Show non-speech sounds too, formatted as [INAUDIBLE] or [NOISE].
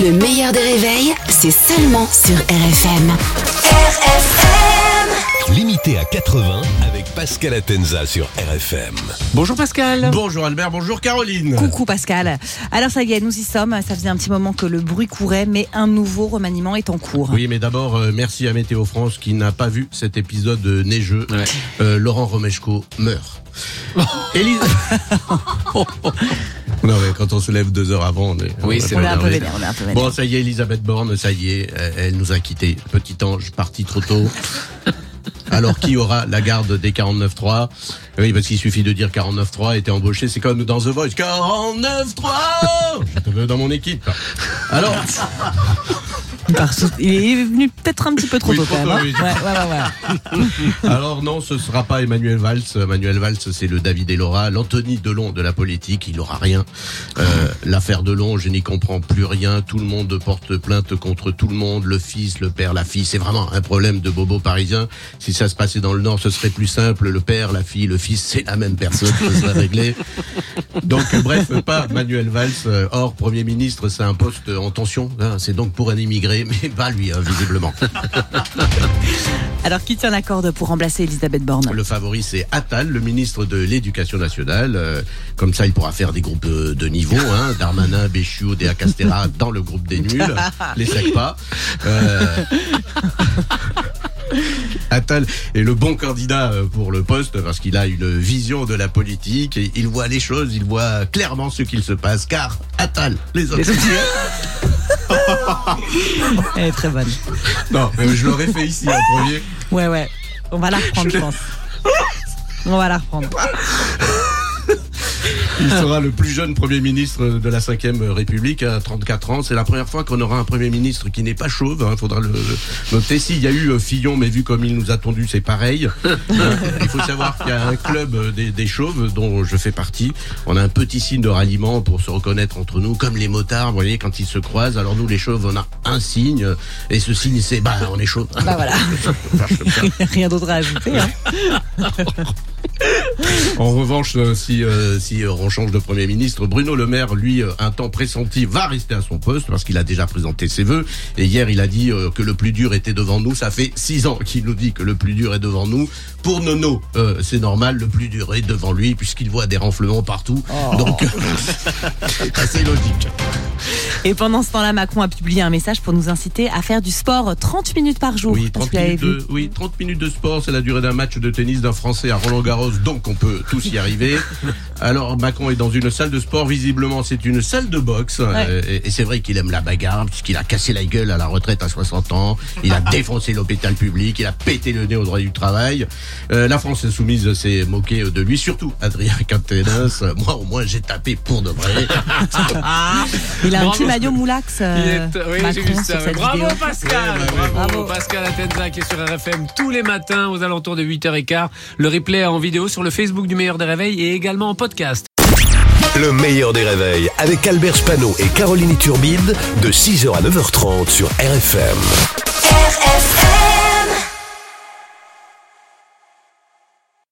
Le meilleur des réveils, c'est seulement sur RFM. RFM Limité à 80 avec Pascal Atenza sur RFM. Bonjour Pascal. Bonjour Albert, bonjour Caroline. Coucou Pascal. Alors ça y est, nous y sommes. Ça faisait un petit moment que le bruit courait, mais un nouveau remaniement est en cours. Oui, mais d'abord, euh, merci à Météo France qui n'a pas vu cet épisode neigeux. Euh, Laurent Romeshko meurt. [LAUGHS] Élise... [LAUGHS] non, mais quand on se lève deux heures avant, on est, Oui, On est on est un peu vénère. Bon, ça y est, Elisabeth Borne, ça y est, elle, elle nous a quittés. Petit ange parti trop tôt. [LAUGHS] Alors, qui aura la garde des 49.3 Oui, parce qu'il suffit de dire 49.3 était embauché, c'est comme dans The Voice. 49.3 Je te veux dans mon équipe. Alors, Il est venu peut-être un petit peu trop Oui, tôt trop quand même. tôt, hein. oui. Ouais, ouais, ouais, ouais. [LAUGHS] alors non, ce sera pas Emmanuel Valls. Emmanuel Valls, c'est le David et Laura, l'Anthony Delon de la politique. Il aura rien. Euh, L'affaire Delon, je n'y comprends plus rien. Tout le monde porte plainte contre tout le monde. Le fils, le père, la fille. C'est vraiment un problème de bobo parisien. Si ça se passait dans le Nord, ce serait plus simple. Le père, la fille, le fils, c'est la même personne. Ce serait réglé. Donc, euh, bref, pas Manuel Valls. Euh, Or, Premier ministre, c'est un poste en tension. hein. C'est donc pour un immigré, [LAUGHS] mais pas lui, hein, visiblement. [LAUGHS] Alors qui tient la corde pour remplacer Elisabeth Borne? Le favori, c'est Attal, le ministre de l'Éducation nationale. Euh, comme ça, il pourra faire des groupes de niveau. Hein, Darmanin, Béchu, Déa Castera dans le groupe des nuls. [LAUGHS] Les sacs pas. Euh, Attal est le bon candidat euh, pour le poste parce qu'il a une vision de la politique et il voit les choses, il voit clairement ce qu'il se passe car Attal, les autres. Elle est très bonne. non, mais je l'aurais fait ici en premier. Ouais, ouais. On va la reprendre, je pense. [LAUGHS] On va la reprendre. [LAUGHS] Il sera le plus jeune Premier ministre de la 5ème République à 34 ans. C'est la première fois qu'on aura un Premier ministre qui n'est pas chauve. Il faudra le le noter. S'il y a eu euh, Fillon, mais vu comme il nous a tondu, c'est pareil. Euh, il faut savoir qu'il y a un club des, des chauves dont je fais partie. On a un petit signe de ralliement pour se reconnaître entre nous, comme les motards, vous voyez, quand ils se croisent. Alors nous, les chauves, on a un signe. Et ce signe, c'est, bah, on est chauve. Bah voilà. [LAUGHS] [LAUGHS] Rien d'autre à ajouter. Hein. [LAUGHS] En revanche, euh, si, euh, si euh, on change de Premier ministre, Bruno Le Maire, lui, un temps pressenti, va rester à son poste parce qu'il a déjà présenté ses vœux. Et hier, il a dit euh, que le plus dur était devant nous. Ça fait six ans qu'il nous dit que le plus dur est devant nous. Pour Nono, euh, c'est normal, le plus dur est devant lui puisqu'il voit des renflements partout. Donc, c'est [LAUGHS] assez logique. Et pendant ce temps-là, Macron a publié un message pour nous inciter à faire du sport 30 minutes par jour. Oui, Est-ce 30 que vous l'avez minutes, de, oui, 30 minutes de sport, c'est la durée d'un match de tennis d'un Français à Roland-Garros, donc on peut tous y arriver. [LAUGHS] Alors Macron est dans une salle de sport, visiblement c'est une salle de boxe, euh, et, et c'est vrai qu'il aime la bagarre, puisqu'il a cassé la gueule à la retraite à 60 ans, il a défoncé l'hôpital public, il a pété le nez au droit du travail. Euh, la France insoumise s'est moquée de lui, surtout Adrien Quatennens. [LAUGHS] Moi au moins j'ai tapé pour de vrai. [LAUGHS] Il a un Bravo. petit maillot moulax. euh, Il est- oui, j'ai Macron, vu sur ça. cette Bravo vidéo. Pascal, bravo, Bravo. Pascal Atenza qui est sur RFM tous les matins aux alentours de 8h15. Le replay en vidéo sur le Facebook du meilleur des réveils et également en podcast. Le meilleur des réveils avec Albert Spano et Caroline Turbide de 6h à 9h30 sur RFM. RFM